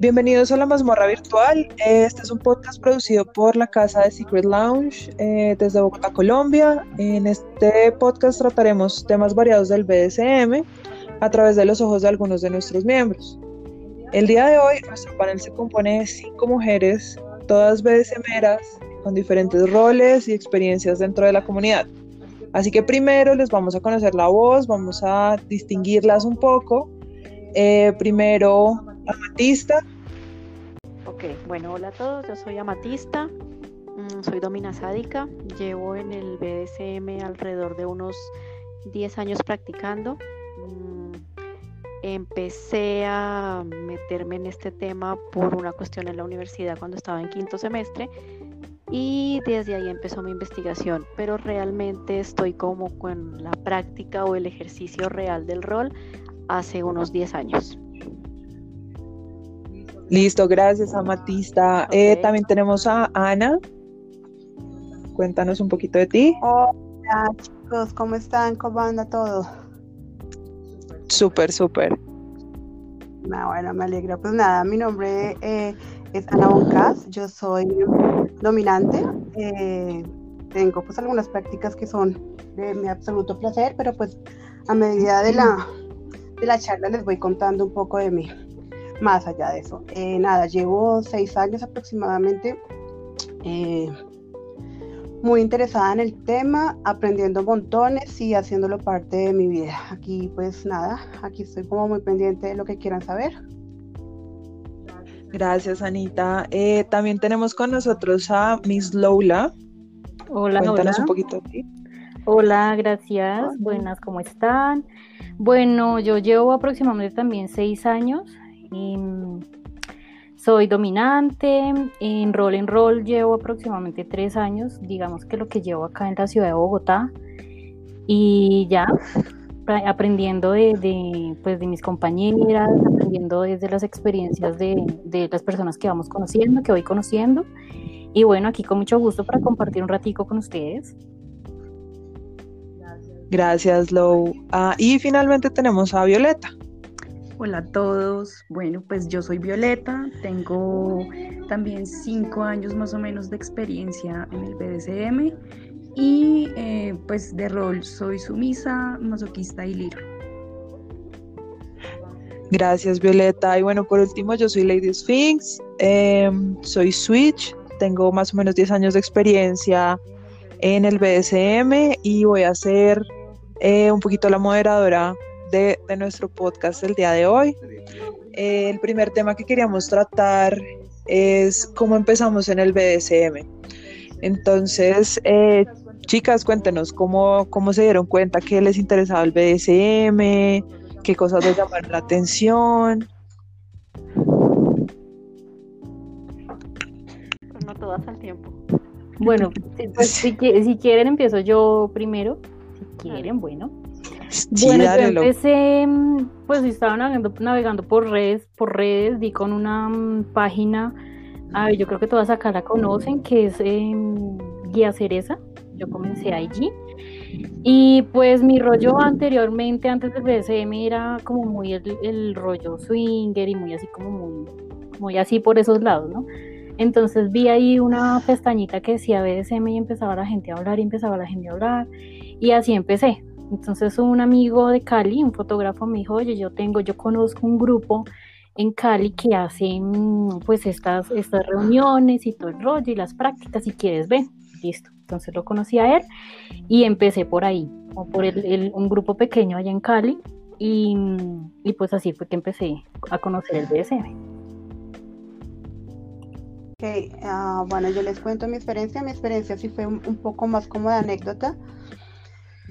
Bienvenidos a la mazmorra virtual. Este es un podcast producido por la casa de Secret Lounge eh, desde Bogotá, Colombia. En este podcast trataremos temas variados del BDSM a través de los ojos de algunos de nuestros miembros. El día de hoy nuestro panel se compone de cinco mujeres, todas BDSMeras, con diferentes roles y experiencias dentro de la comunidad. Así que primero les vamos a conocer la voz, vamos a distinguirlas un poco. Eh, primero, Amatista. Ok, bueno, hola a todos, yo soy Amatista, mm, soy domina sádica, llevo en el BDSM alrededor de unos 10 años practicando. Mm, empecé a meterme en este tema por una cuestión en la universidad cuando estaba en quinto semestre y desde ahí empezó mi investigación, pero realmente estoy como con la práctica o el ejercicio real del rol hace unos 10 años. Listo, gracias Amatista. Eh, también tenemos a Ana. Cuéntanos un poquito de ti. Hola chicos, ¿cómo están? ¿Cómo anda todo? Súper, súper. Ah, bueno, me alegra. Pues nada, mi nombre eh, es Ana Boncas, yo soy dominante. Eh, tengo pues algunas prácticas que son de mi absoluto placer, pero pues a medida de la, de la charla les voy contando un poco de mí. Más allá de eso, eh, nada, llevo seis años aproximadamente eh, muy interesada en el tema, aprendiendo montones y haciéndolo parte de mi vida. Aquí pues nada, aquí estoy como muy pendiente de lo que quieran saber. Gracias, Anita. Eh, también tenemos con nosotros a Miss Lola. Hola, Cuéntanos hola. un poquito de ti. Hola, gracias. Buenas, ¿cómo están? Bueno, yo llevo aproximadamente también seis años. Mm, soy dominante. En rol en rol llevo aproximadamente tres años. Digamos que lo que llevo acá en la ciudad de Bogotá. Y ya aprendiendo de, de, pues, de mis compañeras, aprendiendo desde las experiencias de, de las personas que vamos conociendo, que voy conociendo. Y bueno, aquí con mucho gusto para compartir un ratico con ustedes. Gracias, Lou. Ah, y finalmente tenemos a Violeta. Hola a todos. Bueno, pues yo soy Violeta, tengo también cinco años más o menos de experiencia en el BDSM y eh, pues de rol soy sumisa, masoquista y liro. Gracias, Violeta. Y bueno, por último, yo soy Lady Sphinx, em, soy Switch, tengo más o menos 10 años de experiencia en el BDSM y voy a ser eh, un poquito la moderadora de, de nuestro podcast el día de hoy. Eh, el primer tema que queríamos tratar es cómo empezamos en el BDSM. Entonces, eh, chicas, cuéntenos cómo, cómo se dieron cuenta que les interesaba el BDSM, qué cosas les llamaron la atención. No todas al tiempo. Bueno, si, pues, si, si quieren empiezo yo primero. Si quieren, bueno. Sí, Bueno, yo empecé, mm, pues estaba navegando, navegando por redes, por redes, di con una mm, página, a ver, yo creo que todas acá la conocen, que es em, Guía Cereza. Yo comencé allí. Y pues mi rollo anteriormente, antes del BSM, era como muy el, el rollo swinger y muy así como muy, muy así por esos lados, ¿no? Entonces vi ahí una pestañita que decía BDSM y empezaba la gente a hablar y empezaba la gente a hablar y así empecé. Entonces un amigo de Cali, un fotógrafo, me dijo, oye, yo tengo, yo conozco un grupo en Cali que hace mm, pues estas, estas reuniones y todo el rollo y las prácticas, si quieres, ven, listo. Entonces lo conocí a él y empecé por ahí, como por el- un grupo pequeño allá en Cali y, y pues así fue que empecé a conocer el BDSM. Ok, ah, bueno, yo les cuento mi experiencia. Mi experiencia sí fue un poco más como de anécdota.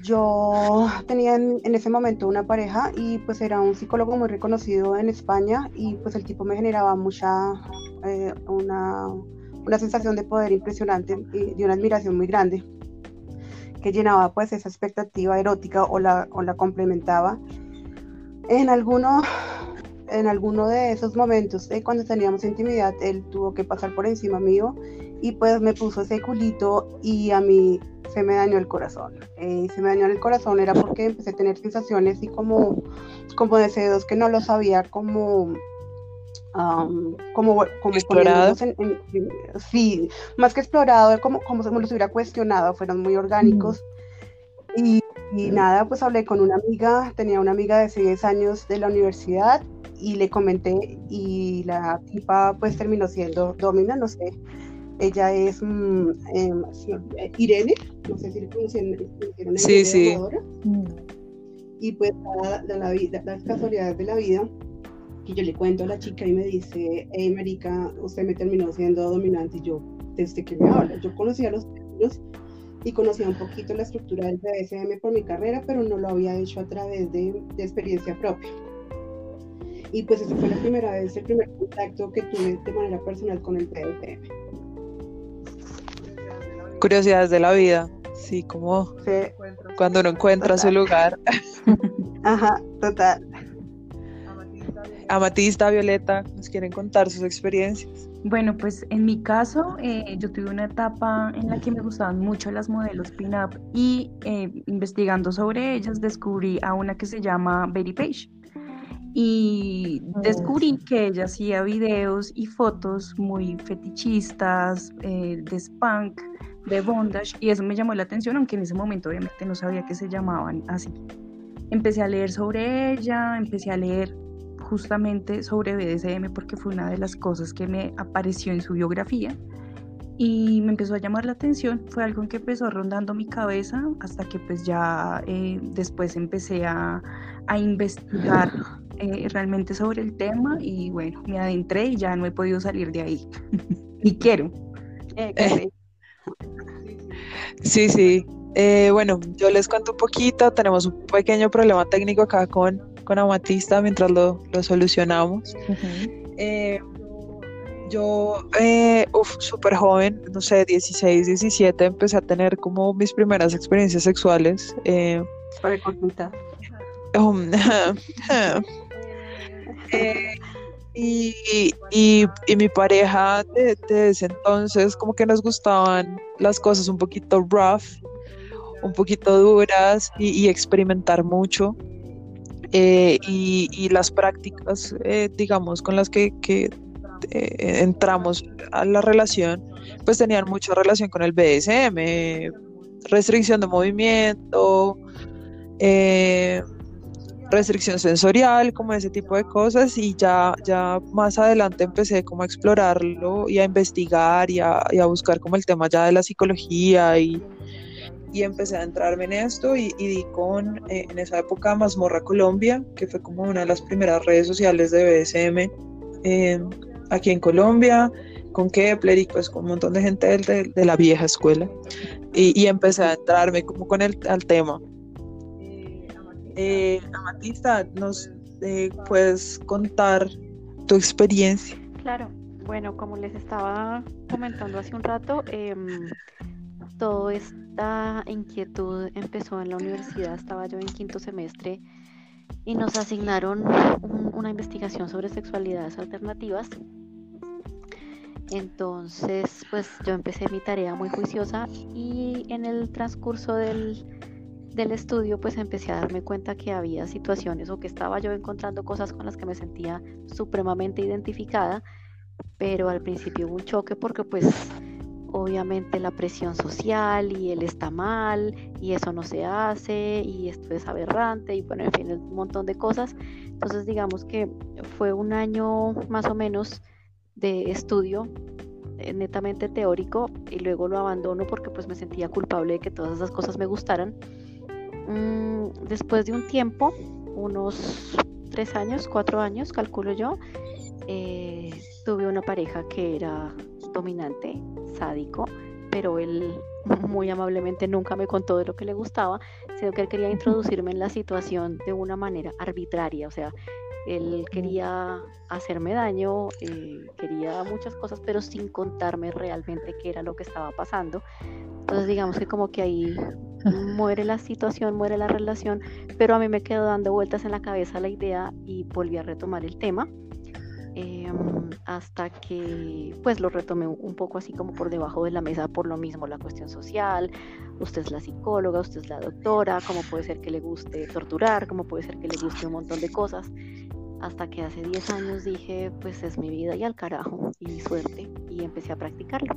Yo tenía en, ese momento una pareja y pues era un psicólogo muy reconocido en España y pues el tipo me generaba mucha, eh, una, una sensación de poder impresionante y de una admiración muy grande que llenaba pues esa expectativa erótica o la, o la complementaba. En alguno, en alguno de esos momentos, eh, cuando teníamos intimidad, él tuvo que pasar por encima mío y pues me puso ese culito y a mí se me dañó el corazón. Eh, se me dañó el corazón era porque empecé a tener sensaciones y como, como deseos que no lo sabía como como, como explorado. sí, más que explorado, como, como se me los hubiera cuestionado, fueron muy orgánicos. Y, y, nada, pues hablé con una amiga, tenía una amiga de 6 años de la universidad y le comenté y la tipa pues terminó siendo Domina, no sé, ella es mm, em, Irene, no sé si le conocieron. Sí, sí. Y pues la, la, vida, las casualidades de la vida, que yo le cuento a la chica y me dice, hey, Marica, usted me terminó siendo dominante. Y yo, ¿desde que me habla? Yo conocía los términos y conocía un poquito la estructura del BDSM por mi carrera, pero no lo había hecho a través de, de experiencia propia. Y pues esa fue la primera vez, el primer contacto que tuve de manera personal con el BDSM. Curiosidades de la vida, sí, como cuando uno encuentra su lugar. Ajá, total. Amatista, Violeta, ¿nos quieren contar sus experiencias? Bueno, pues en mi caso, eh, yo tuve una etapa en la que me gustaban mucho las modelos pin-up y eh, investigando sobre ellas descubrí a una que se llama Betty Page y descubrí que ella hacía videos y fotos muy fetichistas, eh, de spank, de bondage, y eso me llamó la atención, aunque en ese momento obviamente no sabía que se llamaban así. Empecé a leer sobre ella, empecé a leer justamente sobre BDSM porque fue una de las cosas que me apareció en su biografía y me empezó a llamar la atención. Fue algo que empezó rondando mi cabeza hasta que pues ya eh, después empecé a, a investigar eh, realmente sobre el tema y bueno, me adentré y ya no he podido salir de ahí. Ni quiero. Eh, sí, sí. Eh, bueno, yo les cuento un poquito. Tenemos un pequeño problema técnico acá con, con Amatista mientras lo, lo solucionamos. yo, uff, súper joven, no sé, 16, 17, empecé a tener como mis primeras experiencias sexuales. Para consultar. Um, Eh, y, y, mi pareja desde ese entonces como que nos gustaban las cosas un poquito rough, un poquito duras y, experimentar mucho. Eh, y, las prácticas, eh, digamos, con las que, que entramos a la relación, pues tenían mucha relación con el BSM, restricción de movimiento, eh, restricción sensorial, como ese tipo de cosas y ya, ya más adelante empecé como a explorarlo y a investigar y a, buscar como el tema ya de la psicología y, y empecé a entrarme en esto y, di con eh, en esa época Mazmorra Colombia, que fue como una de las primeras redes sociales de BSM eh, aquí en Colombia, con Kepler y pues con un montón de gente de, de la vieja escuela y, y, empecé a entrarme como con el al tema. Eh, Amatista, ¿nos eh, puedes contar tu experiencia? Claro, bueno, como les estaba comentando hace un rato, eh, toda esta inquietud empezó en la universidad, estaba yo en quinto semestre y nos asignaron una investigación sobre sexualidades alternativas. Entonces, pues yo empecé mi tarea muy juiciosa y en el transcurso del, del estudio pues empecé a darme cuenta que había situaciones o que estaba yo encontrando cosas con las que me sentía supremamente identificada, pero al principio hubo un choque porque pues obviamente la presión social y él está mal y eso no se hace y esto es aberrante y bueno, en fin, un montón de cosas. Entonces digamos que fue un año más o menos de estudio eh, netamente teórico y luego lo abandono porque pues me sentía culpable de que todas esas cosas me gustaran Mm, después de un tiempo, unos tres años, cuatro años, calculo yo, eh, tuve una pareja que era dominante, sádico, pero él muy amablemente nunca me contó de lo que le gustaba, sino que él quería introducirme en la situación de una manera arbitraria, o sea, él quería hacerme daño, eh, quería muchas cosas, pero sin contarme realmente qué era lo que estaba pasando. Entonces digamos que como que ahí muere la situación, muere la relación, pero a mí me quedó dando vueltas en la cabeza la idea y volví a retomar el tema. Em, hasta que pues lo retomé un poco así como por debajo de la mesa por lo mismo la cuestión social usted es la psicóloga usted es la doctora cómo puede ser que le guste torturar cómo puede ser que le guste un montón de cosas hasta que hace 10 años dije, pues es mi vida y al carajo, y suerte, y empecé a practicarlo.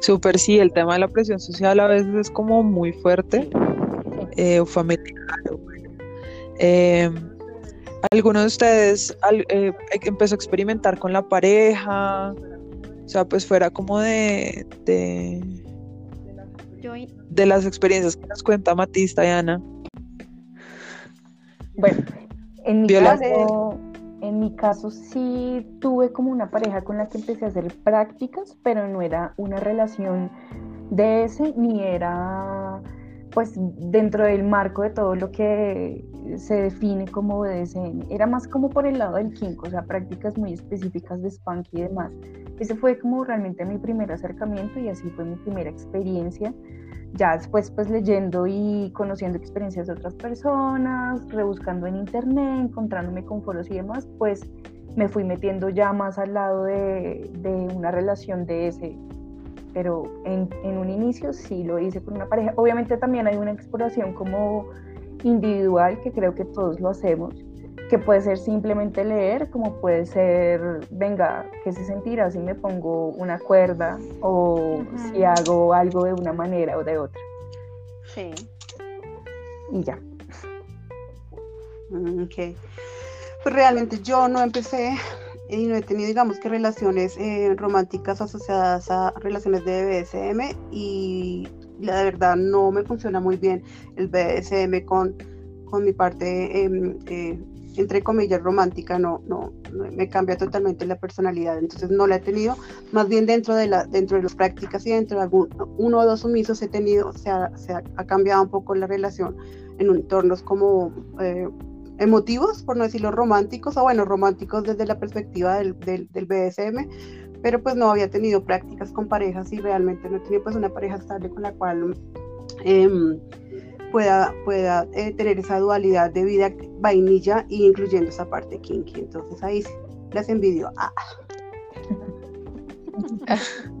Súper sí, el tema de la presión social a veces es como muy fuerte, eh, o familiar. Eh, ¿Alguno de ustedes eh, empezó a experimentar con la pareja? O sea, pues fuera como de, de, de las experiencias que nos cuenta Matista y Ana. Bueno, en mi, caso, en mi caso sí tuve como una pareja con la que empecé a hacer prácticas, pero no era una relación de ese, ni era pues dentro del marco de todo lo que se define como BDSM. Era más como por el lado del kink, o sea, prácticas muy específicas de spank y demás. Ese fue como realmente mi primer acercamiento y así fue mi primera experiencia ya después pues leyendo y conociendo experiencias de otras personas, rebuscando en internet, encontrándome con foros y demás, pues me fui metiendo ya más al lado de, una relación de ese. Pero en, en, un inicio sí lo hice con una pareja. Obviamente también hay una exploración como individual, que creo que todos lo hacemos, que puede ser simplemente leer, como puede ser, venga, ¿qué se sentirá si me pongo una cuerda o si hago algo de una manera o de otra? Sí. Y ya. Mm, ok. Pues realmente yo no empecé y no he tenido, digamos que relaciones eh, románticas asociadas a relaciones de BDSM y la verdad no me funciona muy bien el BDSM con, con mi parte em, eh, entre comillas, romántica, no, no, me cambia totalmente la personalidad, entonces no la he tenido, más bien dentro de, la, dentro de las prácticas y dentro de algún, uno o dos sumisos he tenido, se ha, se ha, cambiado un poco la relación en entornos como eh, emotivos, por no decirlo románticos, o bueno, románticos desde la perspectiva del, del, del BDSM, pero pues no había tenido prácticas con parejas y realmente no tenido pues una pareja estable con la cual... Eh, pueda, pueda eh, tener esa dualidad de vida vainilla y incluyendo esa parte kinky. Entonces ahí las envidio. Ah.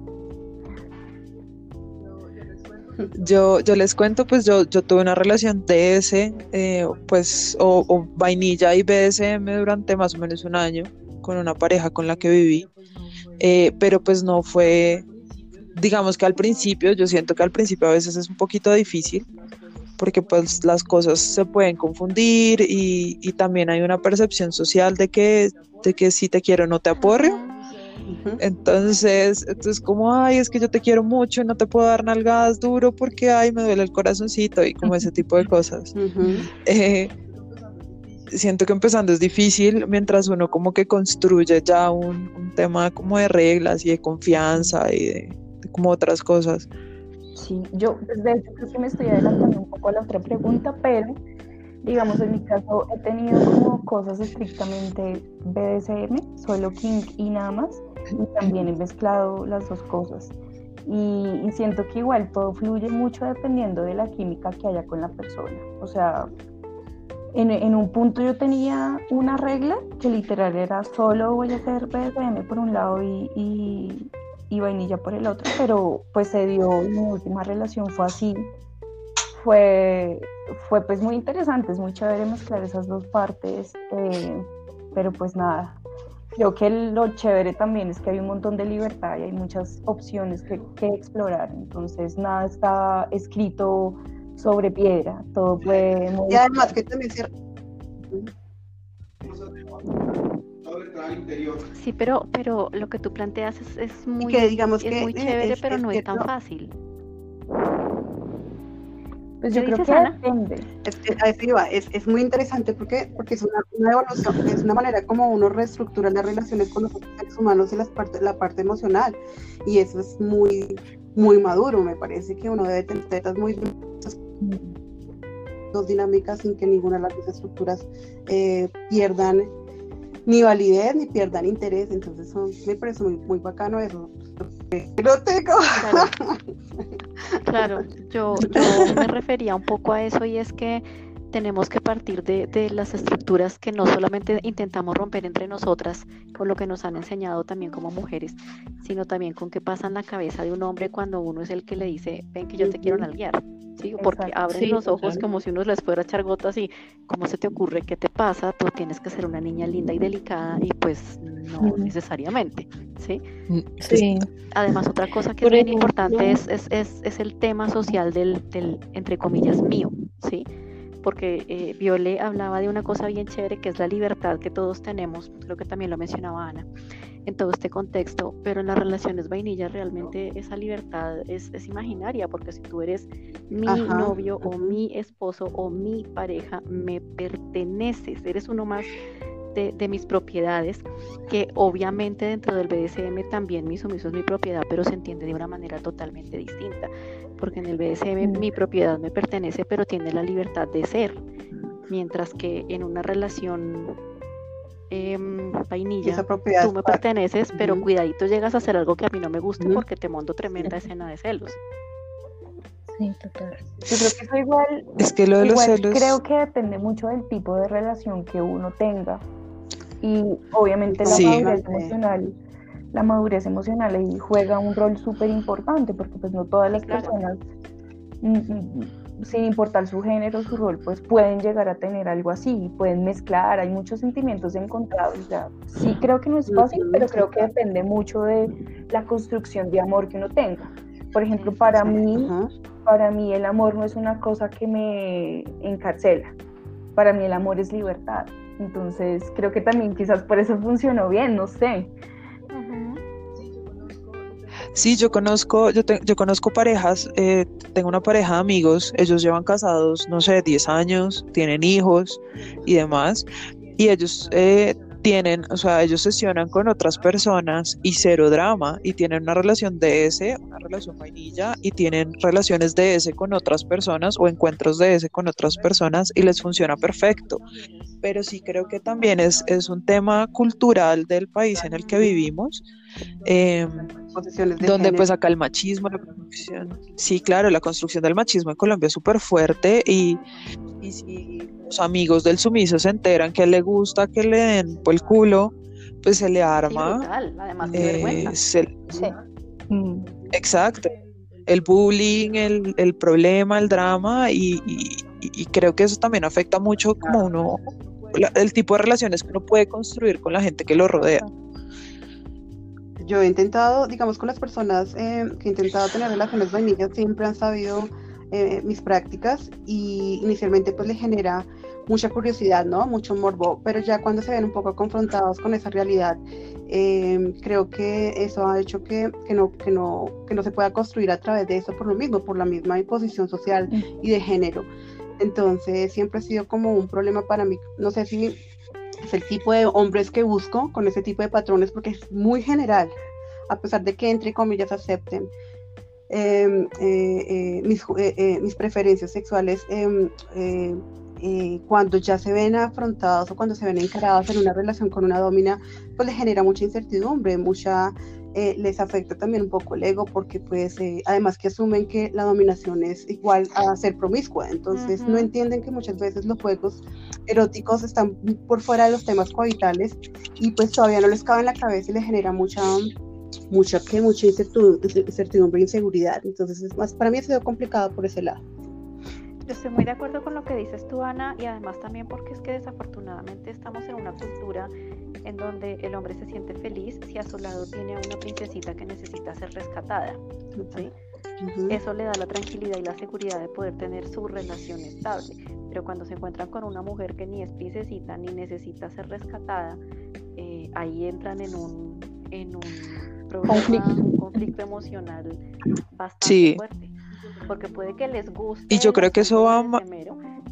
Yo, yo les cuento, pues yo, yo tuve una relación TS, eh, pues, o, vainilla y BDSM durante más o menos un año con una pareja con la que viví, eh, pero pues no fue, digamos que al principio, yo siento que al principio a veces es un poquito difícil, porque pues las cosas se pueden confundir y, también hay una percepción social de que, de que si te quiero no te aporreo. Entonces, entonces como, ay, es que yo te quiero mucho, no te puedo dar nalgadas duro porque, ay, me duele el corazoncito y como ese tipo de cosas. Eh, siento que empezando es difícil mientras uno como que construye ya un, tema como de reglas y de confianza y de como otras cosas. Sí, yo pues, de hecho creo que me estoy adelantando un poco a la otra pregunta, pero digamos en mi caso he tenido como cosas estrictamente BDSM, solo King y nada más, y también he mezclado las dos cosas. Y, siento que igual todo fluye mucho dependiendo de la química que haya con la persona. O sea, en, en, un punto yo tenía una regla que literal era solo voy a hacer BDSM por un lado y, y vainilla por el otro, pero pues se dio, mi última relación fue así. Fue, fue pues muy interesante, es muy chévere mezclar esas dos partes, eh, pero pues nada, creo que lo chévere también es que hay un montón de libertad y hay muchas opciones que, que explorar, entonces nada está escrito sobre piedra, todo puede... Y además que también Sí, pero, pero lo que tú planteas es, muy, digamos es muy chévere, pero no es tan fácil. Pues yo creo que depende. Es, es, muy interesante porque, porque es una, evolución, es una manera como uno reestructura las relaciones con los seres humanos y las parte, la parte emocional. Y eso es muy, muy maduro. Me parece que uno debe tener tetas muy dos dinámicas sin que ninguna de las dos estructuras eh, pierdan ni validez ni pierdan interés. Entonces son, me parece muy, muy bacano eso. Lo tengo. Claro, yo, me refería un poco a eso y es que tenemos que partir de, de, las estructuras que no solamente intentamos romper entre nosotras, con lo que nos han enseñado también como mujeres, sino también con qué pasa en la cabeza de un hombre cuando uno es el que le dice, ven que yo te quiero nalguear. ¿Sí? Porque abren los ojos como si uno les fuera a echar gotas y ¿cómo se te ocurre? ¿Qué te pasa? Tú tienes que ser una niña linda y delicada y pues no necesariamente, ¿sí? Mm, sí. Además, otra cosa que es bien importante es, es, es, es, el tema social del, del, entre comillas, mío, ¿sí? Porque eh, Viole hablaba de una cosa bien chévere que es la libertad que todos tenemos, creo que también lo mencionaba Ana, en todo este contexto, pero en las relaciones vainilla realmente esa libertad es, es imaginaria, porque si tú eres mi novio o mi esposo o mi pareja, me perteneces, eres uno más de, de, mis propiedades, que obviamente dentro del BDSM también mi sumiso es mi propiedad, pero se entiende de una manera totalmente distinta porque en el BDSM mi propiedad me pertenece, pero tiene la libertad de ser, mientras que en una relación eh, vainilla, tú me perteneces, pero cuidadito llegas a hacer algo que a mí no me guste porque te monto tremenda escena de celos. Sí, total. Yo creo que eso igual, es que lo de los celos... creo que depende mucho del tipo de relación que uno tenga y obviamente la sí. madurez emocional la madurez emocional ahí juega un rol súper importante porque pues no todas las personas, mm, mm, sin importar su género, su rol, pues pueden llegar a tener algo así, pueden mezclar, hay muchos sentimientos encontrados, o sea, sí creo que no es fácil, pero creo que depende mucho de la construcción de amor que uno tenga. Por ejemplo, para mí, para mí el amor no es una cosa que me encarcela, para mí el amor es libertad. Entonces, creo que también quizás por eso funcionó bien, no sé. Sí, yo conozco, yo, te, yo conozco parejas, eh, tengo una pareja de amigos, ellos llevan casados, no sé, 10 años, tienen hijos y demás, y ellos eh, tienen, o sea, ellos sesionan con otras personas y cero drama, y tienen una relación de ese, una relación vainilla, y tienen relaciones de ese con otras personas o encuentros de ese con otras personas y les funciona perfecto. Pero sí creo que también es, es un tema cultural del país en el que vivimos eh, donde pues acá el machismo, la construcción, sí, claro, la construcción del machismo en Colombia es súper fuerte y, y, si los amigos del sumiso se enteran que le gusta que le den por el culo, pues se le arma. Además, eh, se, sí. Exacto. El bullying, el, el, problema, el drama y, y, creo que eso también afecta mucho como uno, el tipo de relaciones que uno puede construir con la gente que lo rodea yo he intentado, digamos, con las personas eh, que he intentado tener relaciones vainillas, siempre han sabido eh, mis prácticas y inicialmente pues le genera mucha curiosidad, ¿no? Mucho morbo, pero ya cuando se ven un poco confrontados con esa realidad, eh, creo que eso ha hecho que, que, no, que, no, que no se pueda construir a través de eso por lo mismo, por la misma imposición social y de género. Entonces siempre ha sido como un problema para mí, no sé si es el tipo de hombres que busco con ese tipo de patrones porque es muy general, a pesar de que entre comillas acepten em, eh, eh, mis, eh, mis, preferencias sexuales em, cuando ya se ven afrontados o cuando se ven encarados en una relación con una domina, pues le genera mucha incertidumbre, mucha eh, les afecta también un poco el ego porque pues eh, además que asumen que la dominación es igual a ser promiscua, entonces no entienden que muchas veces los juegos eróticos están por fuera de los temas cohabitales y pues todavía no les cabe en la cabeza y les genera mucha mucha que mucha incertidumbre e inseguridad, entonces es más para mí ha sido complicado por ese lado. Yo estoy muy de acuerdo con lo que dices tú, Ana, y además también porque es que desafortunadamente estamos en una cultura en donde el hombre se siente feliz si a su lado tiene a una princesita que necesita ser rescatada. ¿sí? Eso le da la tranquilidad y la seguridad de poder tener su relación estable. Pero cuando se encuentran con una mujer que ni es princesita ni necesita ser rescatada, eh, ahí entran en un, en un, problema, conflicto. un conflicto emocional bastante fuerte porque puede que les guste. Y yo creo que eso va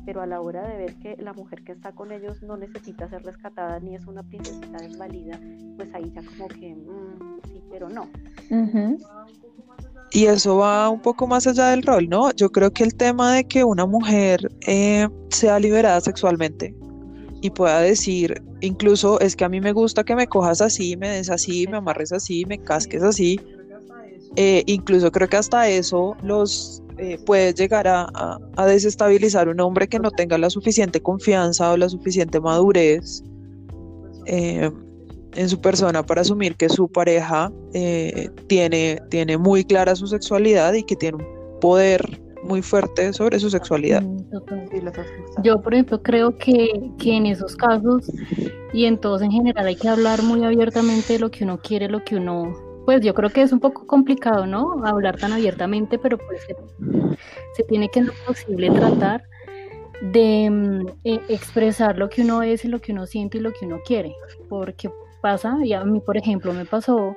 pero a la hora de ver que la mujer que está con ellos no necesita ser rescatada ni es una princesita desvalida, pues ahí ya como que mm, sí, pero no. Y eso va un poco más allá del rol, ¿no? Yo creo que el tema de que una mujer eh, sea liberada sexualmente y pueda decir, incluso es que a mí me gusta que me cojas así, me des así, me amarres así, me casques así, Eh, incluso creo que hasta eso los eh, puede llegar a, desestabilizar un hombre que no tenga la suficiente confianza o la suficiente madurez eh, en su persona para asumir que su pareja tiene, tiene muy clara su sexualidad y que tiene un poder muy fuerte sobre su sexualidad. Mm, Yo, por ejemplo, creo que, que en esos casos y en todos en general hay que hablar muy abiertamente de lo que uno quiere, lo que uno pues yo creo que es un poco complicado, ¿no? Hablar tan abiertamente, pero pues se, tiene que ser posible tratar de mm, e, expresar lo que uno es lo que uno siente y lo que uno quiere, porque pasa, y a mí por ejemplo me pasó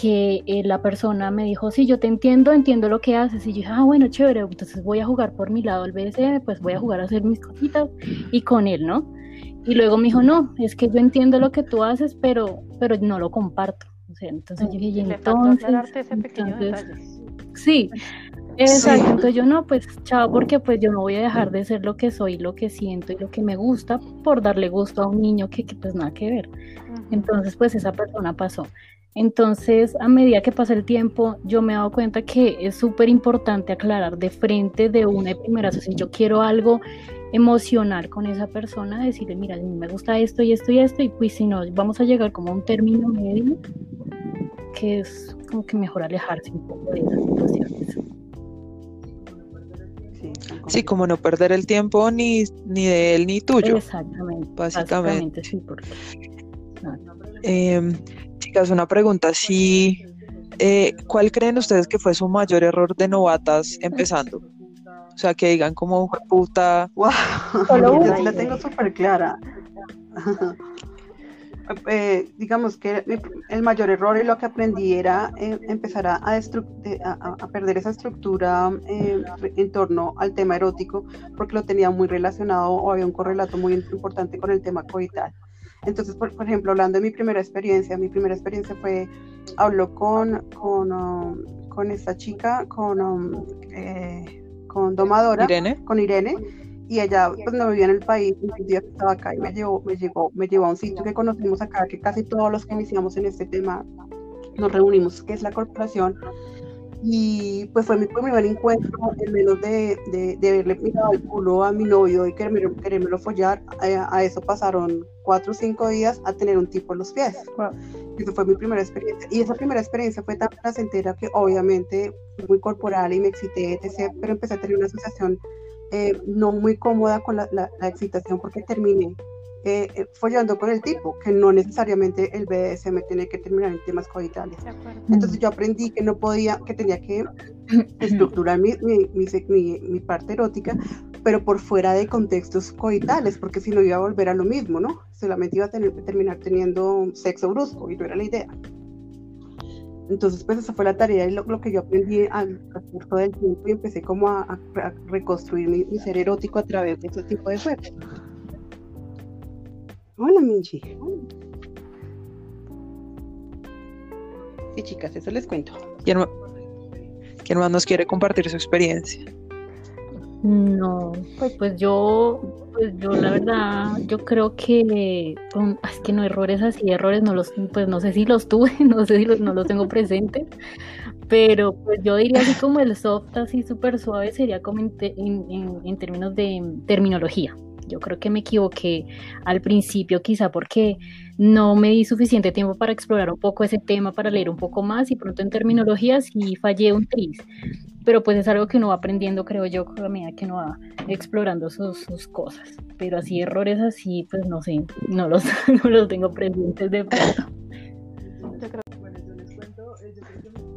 que eh, la persona me dijo, sí, yo te entiendo, entiendo lo que haces, y yo dije, ah, bueno, chévere, entonces voy a jugar por mi lado al BSM, pues voy a jugar a hacer mis cositas y con él, ¿no? Y luego me dijo, no, es que yo entiendo lo que tú haces, pero, pero no lo comparto entonces yo dije, entonces, entonces sí, exacto, entonces yo no, pues chao, porque pues yo no voy a dejar de ser lo que soy, lo que siento y lo que me gusta por darle gusto a un niño que, pues nada que ver. Entonces pues esa persona pasó. Entonces, a medida que pasa el tiempo, yo me he dado cuenta que es súper importante aclarar de frente de una y primera. si yo quiero algo emocional con esa persona, decirle, mira, a mí me gusta esto y esto y esto, y pues si no, vamos a llegar como a un término medio que es como que mejor alejarse un poco de esas situaciones. Sí, como no perder el tiempo ni, ni de él ni tuyo. Exactamente. Básicamente. sí, porque... Em, chicas, una pregunta. Sí, eh, ¿Cuál creen ustedes que fue su mayor error de novatas empezando? O sea, que digan como puta. Wow, yo la tengo súper clara. Eh, digamos que el mayor error y lo que aprendí era eh, empezar a, a, perder esa estructura eh, en torno al tema erótico, porque lo tenía muy relacionado o había un correlato muy importante con el tema coital. Entonces, por, ejemplo, hablando de mi primera experiencia, mi primera experiencia fue, hablo con, con, um, con esta chica, con, um, con Domadora, con Irene y ella pues no vivía en el país, un día estaba acá y me llevó, me llevó, me llevó a un sitio que conocimos acá, que casi todos los que iniciamos en este tema nos reunimos, que es la corporación. Y pues fue mi primer encuentro, en menos de, de, de haberle mirado el culo a mi novio y querérmelo, querérmelo follar, a, eso pasaron cuatro o cinco días a tener un tipo en los pies. Eso fue mi primera experiencia. Y esa primera experiencia fue tan placentera que obviamente fue muy corporal y me excité, etc. Pero empecé a tener una asociación eh, no muy cómoda con la, la, excitación porque terminé eh, eh, follando con el tipo, que no necesariamente el BDSM tiene que terminar en temas coitales. Entonces yo aprendí que no podía, que tenía que estructurar mi, mi, mi, mi, parte erótica, pero por fuera de contextos coitales, porque si no iba a volver a lo mismo, ¿no? Solamente iba a tener, terminar teniendo sexo brusco y no era la idea. Entonces, pues esa fue la tarea y lo, que yo aprendí al transcurso del tiempo y empecé como a, reconstruir mi, ser erótico a través de ese tipo de juegos. Hola, Minchi. Sí, chicas, eso les cuento. ¿Quién, ¿Quién más nos quiere compartir su experiencia? No, pues, pues yo, pues yo la verdad, yo creo que es que no errores así, errores no los, pues no sé si los tuve, no sé si los, no los tengo presentes, pero pues yo diría así como el soft así súper suave sería como en, en términos de terminología. Yo creo que me equivoqué al principio, quizá porque no me di suficiente tiempo para explorar un poco ese tema, para leer un poco más y pronto en terminologías y fallé un tris. Pero pues es algo que uno va aprendiendo, creo yo, a medida que uno va explorando sus, cosas. Pero así errores así, pues no sé, no los, no los tengo presentes de pronto.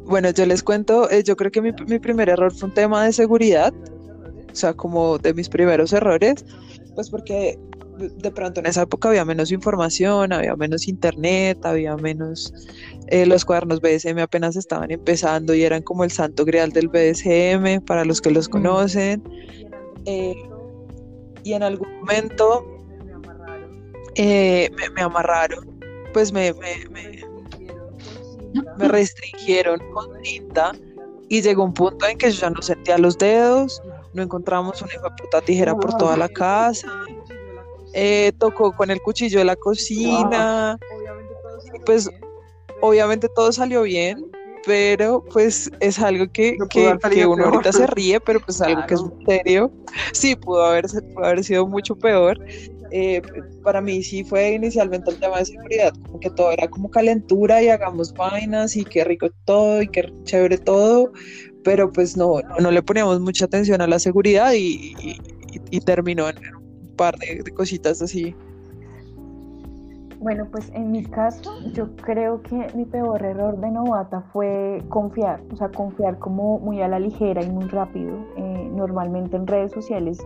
Bueno, yo les cuento, eh, yo creo que mi, mi primer error fue un tema de seguridad, o sea, como de mis primeros errores, pues porque de pronto en esa época había menos información, había menos internet, había menos, eh, los cuadernos BSM apenas estaban empezando y eran como el santo grial del BSM para los que los conocen. Eh, y en algún momento eh, me, amarraron, pues me, me, me, restringieron con cinta y llegó un punto en que yo ya no sentía los dedos, no encontramos una puta tijera por toda la casa eh, tocó con el cuchillo de la cocina. Pues obviamente todo salió bien, pero pues es algo que, que, uno ahorita se ríe, pero pues algo que es muy serio. Sí, pudo haber, pudo haber sido mucho peor. Eh, para mí sí fue inicialmente el tema de seguridad, como que todo era como calentura y hagamos vainas y qué rico todo y qué chévere todo, pero pues no, no, le poníamos mucha atención a la seguridad y, terminó en un par de cositas así bueno, pues en mi caso, yo creo que mi peor error de novata fue confiar, o sea, confiar como muy a la ligera y muy rápido. Eh, normalmente en redes sociales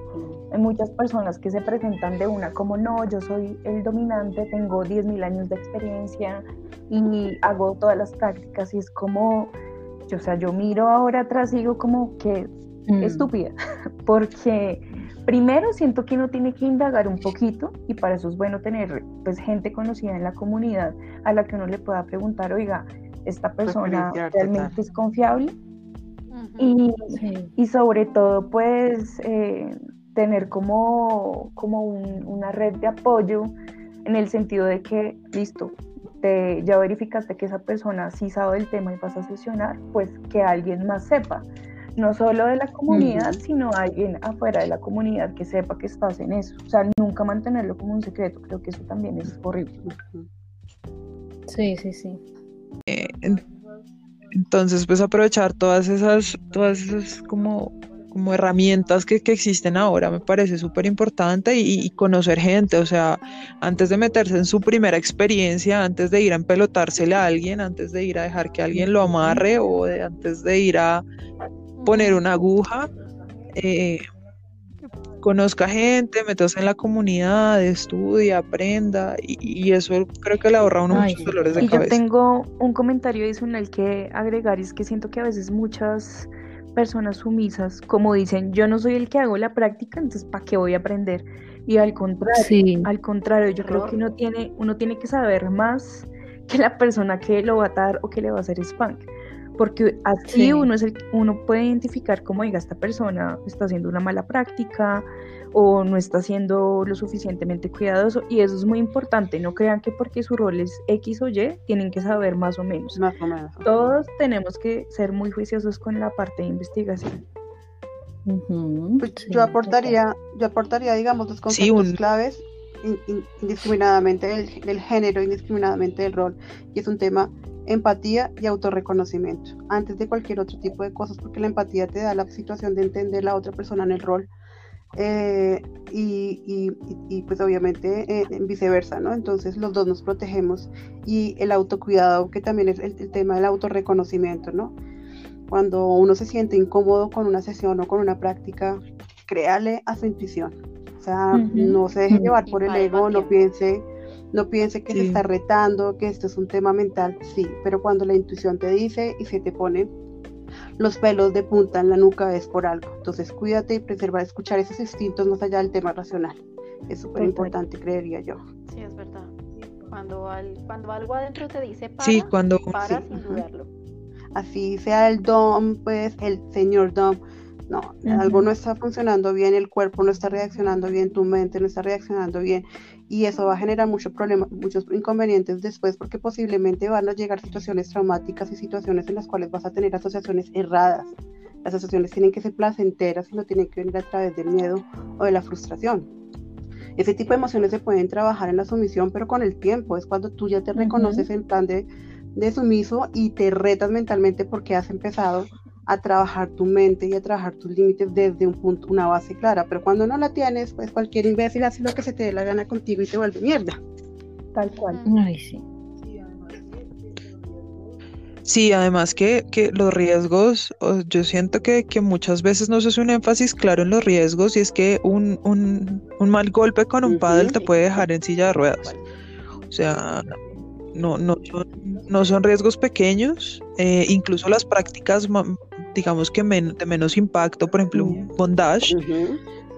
hay muchas personas que se presentan de una como, no, yo soy el dominante, tengo 10.000 años de experiencia y hago todas las prácticas y es como, o sea, yo miro ahora atrás y digo como que mm. estúpida, porque Primero, siento que uno tiene que indagar un poquito y para eso es bueno tener pues gente conocida en la comunidad a la que uno le pueda preguntar, oiga, esta persona realmente es confiable y, y, sobre todo pues eh, tener como, como una red de apoyo en el sentido de que, listo, te, ya verificaste que esa persona sí sabe del tema y vas a sesionar, pues que alguien más sepa no solo de la comunidad, sino alguien afuera de la comunidad que sepa que estás en eso. O sea, nunca mantenerlo como un secreto, creo que eso también es horrible. Sí, sí, sí. Eh, entonces, pues aprovechar todas esas, todas esas como, como herramientas que, existen ahora me parece súper importante y, conocer gente, o sea, antes de meterse en su primera experiencia, antes de ir a empelotársele a alguien, antes de ir a dejar que alguien lo amarre o antes de ir a poner una aguja, eh, conozca gente, meterse en la comunidad, estudia, aprenda y, eso creo que le ahorra uno muchos dolores de y Yo tengo un comentario adicional que agregar y es que siento que a veces muchas personas sumisas, como dicen, yo no soy el que hago la práctica, entonces ¿para qué voy a aprender? Y al contrario, al contrario, yo creo que uno tiene, uno tiene que saber más que la persona que lo va a dar o que le va a hacer spank porque así uno, es el, uno puede identificar cómo diga esta persona está haciendo una mala práctica o no está siendo lo suficientemente cuidadoso y eso es muy importante, no crean que porque su rol es X o Y tienen que saber más o menos. Más o menos. Todos tenemos que ser muy juiciosos con la parte de investigación. Pues yo aportaría, yo aportaría, digamos, dos conceptos claves indiscriminadamente del, del, género, indiscriminadamente del rol, y es un tema empatía y autorreconocimiento, antes de cualquier otro tipo de cosas, porque la empatía te da la situación de entender la otra persona en el rol. Eh, y, y, pues obviamente eh, viceversa, ¿no? Entonces los dos nos protegemos y el autocuidado, que también es el, tema del autorreconocimiento, ¿no? Cuando uno se siente incómodo con una sesión o con una práctica, créale a su intuición. O sea, no se deje llevar por el ego, no piense no piense que se está retando, que esto es un tema mental, sí, pero cuando la intuición te dice y se te pone los pelos de punta en la nuca es por algo. Entonces cuídate y preserva escuchar esos instintos más allá del tema racional. Es súper importante, creería yo. Sí, es verdad. Cuando, cuando algo adentro te dice para, sí, cuando, para sin dudarlo. Así sea el dom, pues el señor dom, no, algo no está funcionando bien, el cuerpo no está reaccionando bien, tu mente no está reaccionando bien y eso va a generar muchos problemas, muchos inconvenientes después porque posiblemente van a llegar situaciones traumáticas y situaciones en las cuales vas a tener asociaciones erradas. Las asociaciones tienen que ser placenteras y no tienen que venir a través del miedo o de la frustración. Ese tipo de emociones se pueden trabajar en la sumisión, pero con el tiempo es cuando tú ya te reconoces en plan de, de sumiso y te retas mentalmente porque has empezado a trabajar tu mente y a trabajar tus límites desde un punto, una base clara. Pero cuando no la tienes, pues cualquier imbécil hace lo que se te dé la gana contigo y te vuelve mierda. Tal cual. Ay, sí. Sí, además que, que los riesgos, yo siento que, que, muchas veces no se hace un énfasis claro en los riesgos y es que un, un, un mal golpe con un paddle te puede dejar en silla de ruedas. O sea, no, no, son, no son riesgos pequeños, eh, incluso las prácticas, digamos que de menos impacto, por ejemplo, un bondage,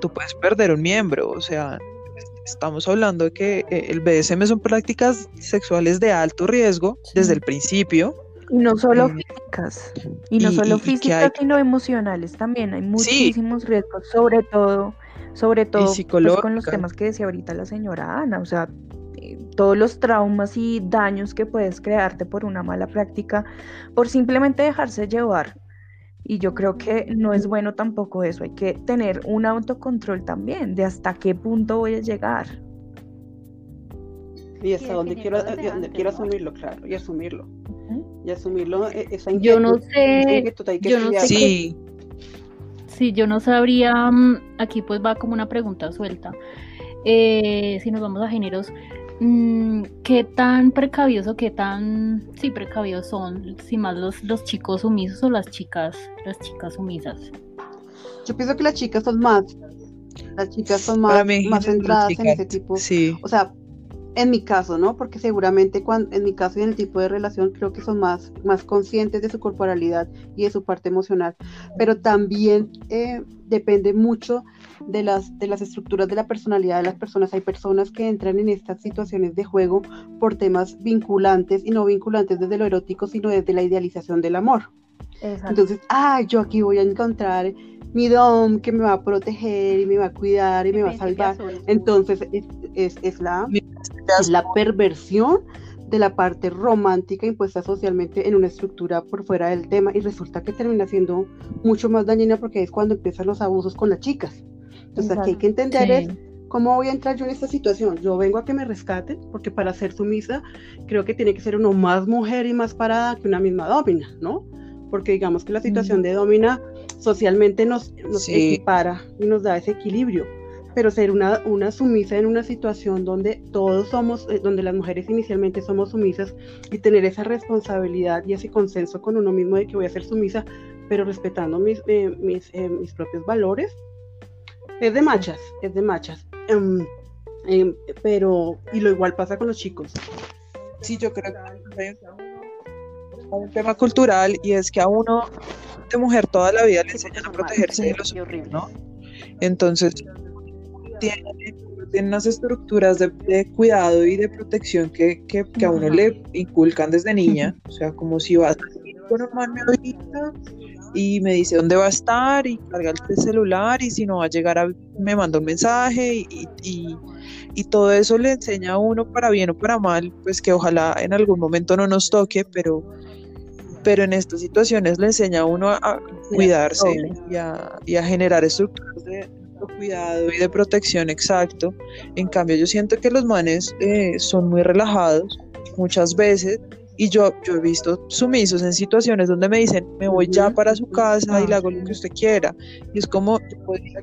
tú puedes perder un miembro, o sea, estamos hablando de que eh, el BDSM son prácticas sexuales de alto riesgo desde el principio. Y no solo eh, físicas, y no solo físicas, sino emocionales también, hay muchísimos riesgos, sobre todo, sobre todo pues, con los temas que decía ahorita la señora Ana, o sea, todos los traumas y daños que puedes crearte por una mala práctica, por simplemente dejarse llevar. Y yo creo que no es bueno tampoco eso, hay que tener un autocontrol también de hasta qué punto voy a llegar. Y hasta dónde quiero, quiero asumirlo, claro, y asumirlo. Y asumirlo, e, esa Yo no sé, yo no sé sí. sí, yo no sabría, mm, aquí pues va como una pregunta suelta. Eh, si nos vamos a géneros, ¿qué tan precavidos o qué tan, sí, precavidos son, si más los, los chicos sumisos o las chicas, las chicas sumisas? Yo pienso que las chicas son más, las chicas son más, más centradas en ese tipo. Sí. O sea, en mi caso, ¿no? Porque seguramente cuando, en mi caso y en el tipo de relación creo que son más, más conscientes de su corporalidad y de su parte emocional, pero también eh, depende mucho de las, de las estructuras de la personalidad de las personas. Hay personas que entran en estas situaciones de juego por temas vinculantes y no vinculantes desde lo erótico, sino desde la idealización del amor. Entonces, ah, yo aquí voy a encontrar mi dom que me va a proteger y me va a cuidar y me va a salvar. Entonces, es, es, es la es la perversión de la parte romántica impuesta socialmente en una estructura por fuera del tema y resulta que termina siendo mucho más dañina porque es cuando empiezan los abusos con las chicas. Entonces aquí hay que entender es cómo voy a entrar yo en esta situación. Yo vengo a que me rescaten porque para ser sumisa creo que tiene que ser uno más mujer y más parada que una misma domina, ¿no? Porque digamos que la situación de domina socialmente nos, nos equipara y nos da ese equilibrio. Pero ser una, una sumisa en una situación donde todos somos, eh, donde las mujeres inicialmente somos sumisas y tener esa responsabilidad y ese consenso con uno mismo de que voy a ser sumisa, pero respetando mis, eh, mis, eh, mis, propios valores, es de machas, es de machas. Em, em, pero, y lo igual pasa con los chicos. Sí, yo creo que hay un tema cultural y es que a uno de mujer toda la vida le enseñan a protegerse de los ¿no? Entonces, tiene, unas estructuras de, cuidado y de protección que, a uno le inculcan desde niña, o sea, como si vas con un man ahorita y me dice dónde va a estar y carga el celular y si no va a llegar a, me manda un mensaje y, todo eso le enseña a uno para bien o para mal, pues que ojalá en algún momento no nos toque, pero pero en estas situaciones le enseña a uno a, cuidarse y a, y a, generar estructuras de, cuidado y de protección exacto. En cambio, yo siento que los manes eh, son muy relajados muchas veces y yo, yo he visto sumisos en situaciones donde me dicen, me voy ya para su casa y le hago lo que usted quiera. Y es como, yo podría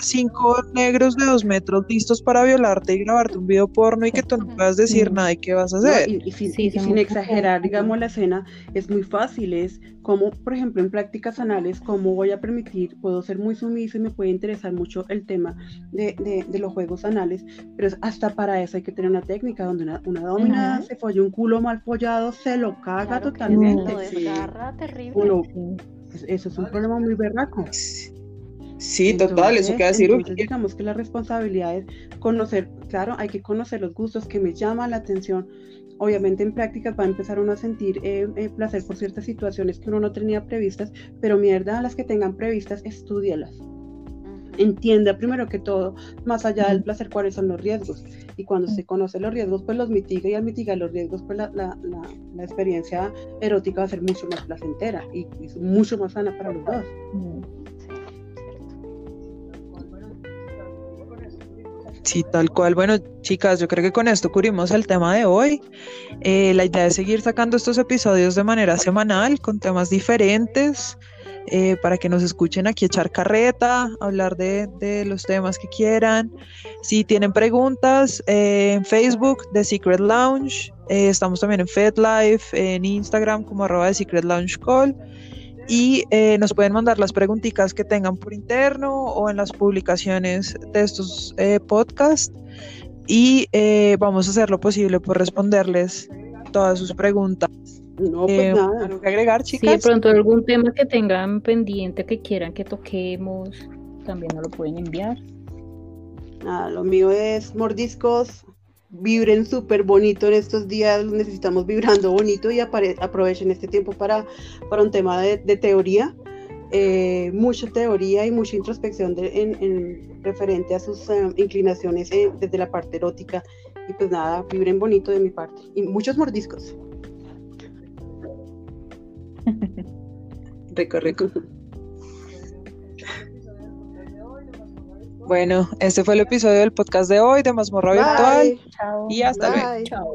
cinco negros de dos metros listos para violarte y grabarte un video porno y que tú no puedas decir nada y qué vas a hacer. y, sin, exagerar, digamos, la escena es muy fácil, es como, por ejemplo, en prácticas anales, cómo voy a permitir, puedo ser muy sumiso y me puede interesar mucho el tema de, de, los juegos anales, pero hasta para eso hay que tener una técnica donde una, una domina se folla un culo mal follado, se lo caga totalmente. terrible. eso es un problema muy berraco. Sí, total, eso queda decir. digamos que la responsabilidad es conocer, claro, hay que conocer los gustos que me llaman la atención. Obviamente en prácticas va a empezar uno a sentir eh, eh, placer por ciertas situaciones que uno no tenía previstas, pero mierda, las que tengan previstas, estudialas. Entienda primero que todo, más allá del placer, cuáles son los riesgos. Y cuando se conoce los riesgos, pues los mitiga y al mitigar los riesgos, pues la, la, la, experiencia erótica va a ser mucho más placentera y, mucho más sana para los dos. Sí, tal cual. Bueno, chicas, yo creo que con esto cubrimos el tema de hoy. Eh, la idea es seguir sacando estos episodios de manera semanal con temas diferentes eh, para que nos escuchen aquí echar carreta, hablar de, los temas que quieran. Si tienen preguntas, eh, en Facebook, The Secret Lounge. estamos también en FedLife, en Instagram como arroba The Secret Lounge Call y eh, nos pueden mandar las preguntitas que tengan por interno o en las publicaciones de estos eh, podcasts y eh, vamos a hacer lo posible por responderles todas sus preguntas. No, pues nada. que agregar, chicas? Si de pronto algún tema que tengan pendiente que quieran que toquemos, también nos lo pueden enviar. Nada, lo mío es mordiscos, vibren súper bonito en estos días, necesitamos vibrando bonito y aprovechen este tiempo para, para un tema de, teoría, eh, mucha teoría y mucha introspección en, referente a sus eh, inclinaciones eh, desde la parte erótica Y pues nada, vibren bonito de mi parte. Y muchos mordiscos. rico, rico. Bueno, este fue el episodio del podcast de hoy de Mazmorra Virtual. Y hasta luego. Chao.